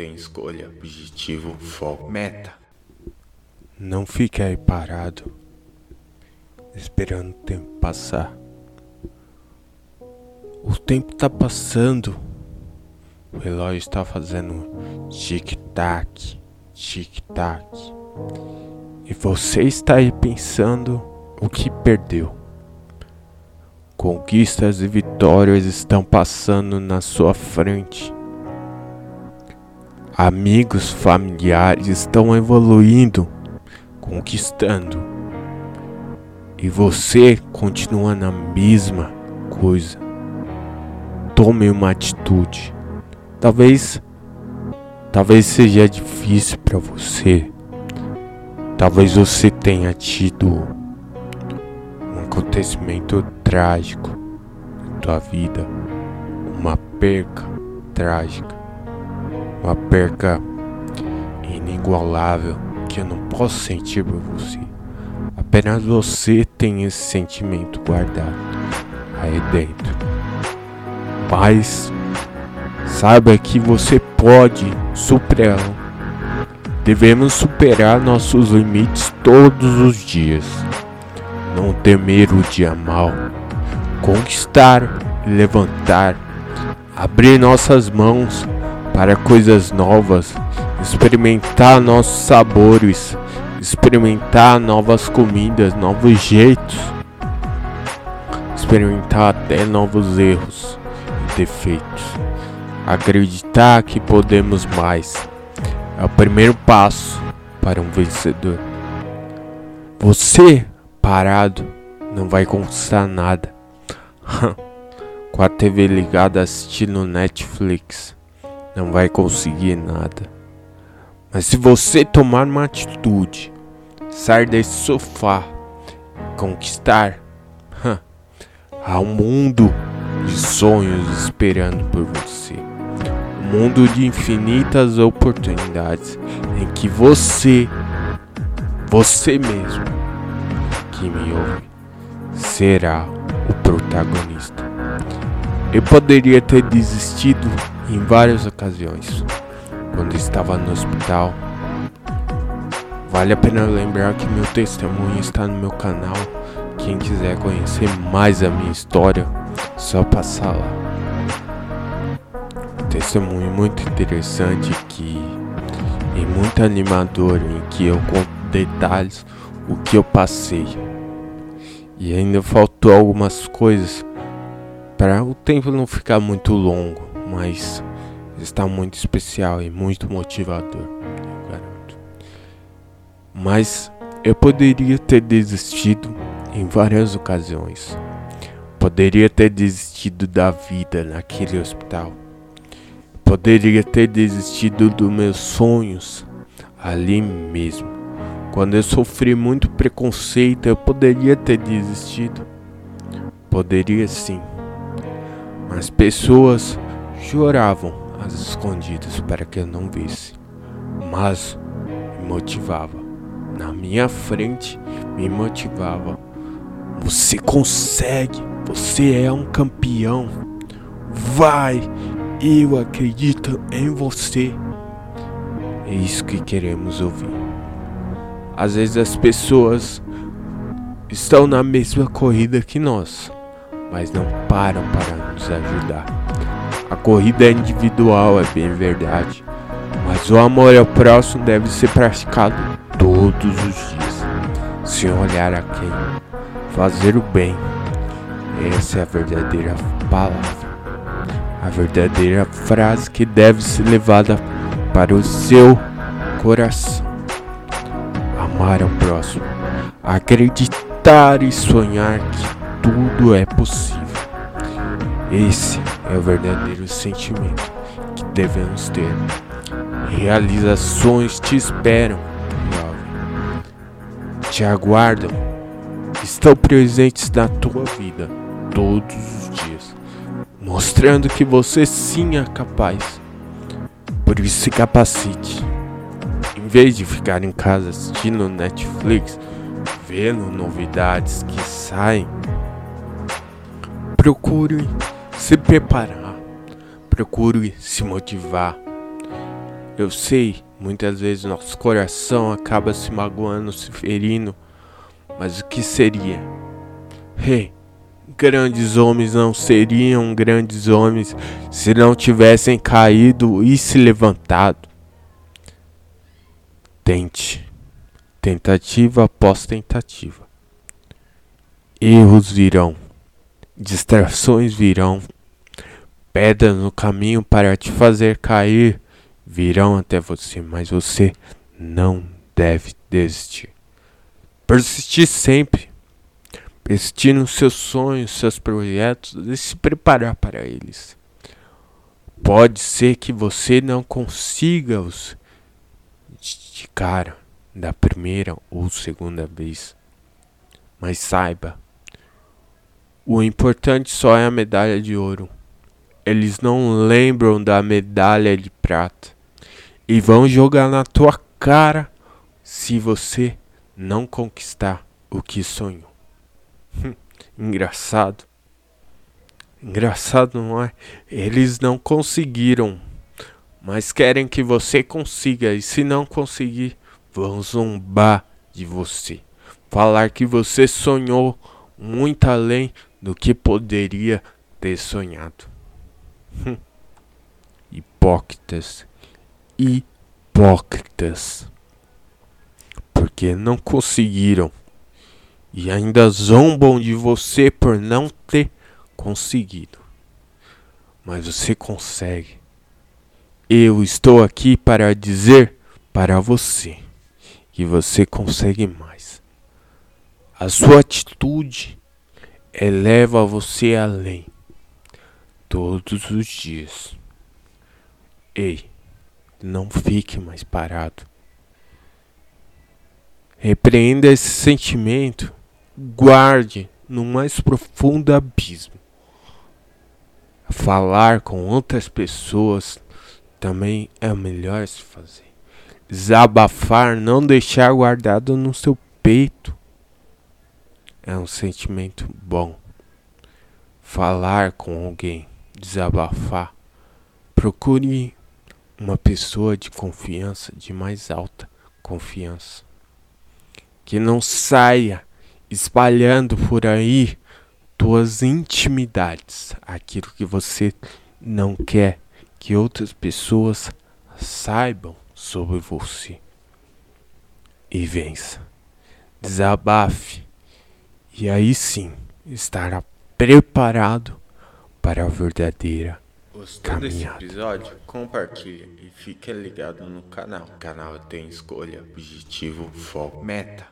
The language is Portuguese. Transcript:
tem escolha, objetivo, foco, meta. Não fique aí parado, esperando o tempo passar. O tempo tá passando, o relógio está fazendo tic-tac, tic-tac. E você está aí pensando o que perdeu. Conquistas e vitórias estão passando na sua frente. Amigos, familiares estão evoluindo, conquistando. E você continua na mesma coisa. Tome uma atitude. Talvez talvez seja difícil para você. Talvez você tenha tido um acontecimento trágico na tua vida, uma perca trágica uma perca inigualável que eu não posso sentir por você. Apenas você tem esse sentimento guardado aí dentro. Mas saiba que você pode superá-lo. Devemos superar nossos limites todos os dias. Não temer o dia mal. Conquistar levantar. Abrir nossas mãos para coisas novas, experimentar novos sabores, experimentar novas comidas, novos jeitos, experimentar até novos erros e defeitos. Acreditar que podemos mais é o primeiro passo para um vencedor. Você parado não vai conquistar nada. Com a TV ligada assistindo Netflix não vai conseguir nada. Mas se você tomar uma atitude, sair desse sofá, conquistar, há um mundo de sonhos esperando por você. Um mundo de infinitas oportunidades em que você, você mesmo, que me ouve, será o protagonista. Eu poderia ter desistido em várias ocasiões, quando estava no hospital. Vale a pena lembrar que meu testemunho está no meu canal. Quem quiser conhecer mais a minha história, só passar lá. testemunho muito interessante que e muito animador em que eu conto detalhes o que eu passei. E ainda faltou algumas coisas para o tempo não ficar muito longo mas está muito especial e muito motivador, eu garanto. Mas eu poderia ter desistido em várias ocasiões. Poderia ter desistido da vida naquele hospital. Poderia ter desistido dos meus sonhos ali mesmo. Quando eu sofri muito preconceito, eu poderia ter desistido. Poderia sim. Mas pessoas choravam às escondidas para que eu não visse, mas me motivava. Na minha frente me motivava. Você consegue, você é um campeão. Vai, eu acredito em você. É isso que queremos ouvir. Às vezes as pessoas estão na mesma corrida que nós, mas não param para nos ajudar. A corrida é individual, é bem verdade. Mas o amor ao próximo deve ser praticado todos os dias, sem olhar a quem. Fazer o bem. Essa é a verdadeira palavra. A verdadeira frase que deve ser levada para o seu coração. Amar ao próximo. Acreditar e sonhar que tudo é possível. Esse é o verdadeiro sentimento que devemos ter. Realizações te esperam, jovem. Te aguardam. Estão presentes na tua vida todos os dias, mostrando que você sim é capaz. Por isso se capacite. Em vez de ficar em casa assistindo Netflix, vendo novidades que saem, procure se preparar, procure se motivar. Eu sei, muitas vezes nosso coração acaba se magoando, se ferindo, mas o que seria? Hey, grandes homens não seriam grandes homens se não tivessem caído e se levantado. Tente, tentativa após tentativa. Erros virão, distrações virão, pedras no caminho para te fazer cair virão até você, mas você não deve desistir. Persistir sempre. Persistir nos seus sonhos, seus projetos e se preparar para eles. Pode ser que você não consiga-os de cara, da primeira ou segunda vez. Mas saiba, o importante só é a medalha de ouro. Eles não lembram da medalha de prata e vão jogar na tua cara se você não conquistar o que sonhou. Engraçado. Engraçado, não é? Eles não conseguiram, mas querem que você consiga, e se não conseguir, vão zombar de você. Falar que você sonhou muito além do que poderia ter sonhado. Hipócritas hipócritas, porque não conseguiram e ainda zombam de você por não ter conseguido. Mas você consegue. Eu estou aqui para dizer para você que você consegue mais. A sua atitude eleva você além todos os dias. Ei, não fique mais parado. Repreenda esse sentimento, guarde no mais profundo abismo. Falar com outras pessoas também é melhor se fazer. Desabafar, não deixar guardado no seu peito. É um sentimento bom. Falar com alguém, desabafar. Procure uma pessoa de confiança, de mais alta confiança. Que não saia espalhando por aí tuas intimidades, aquilo que você não quer que outras pessoas saibam sobre você. E vença. Desabafe. E aí sim estará preparado para a verdadeira Gostou desse episódio? Compartilha e fique ligado no canal. O canal tem escolha, objetivo, foco, meta.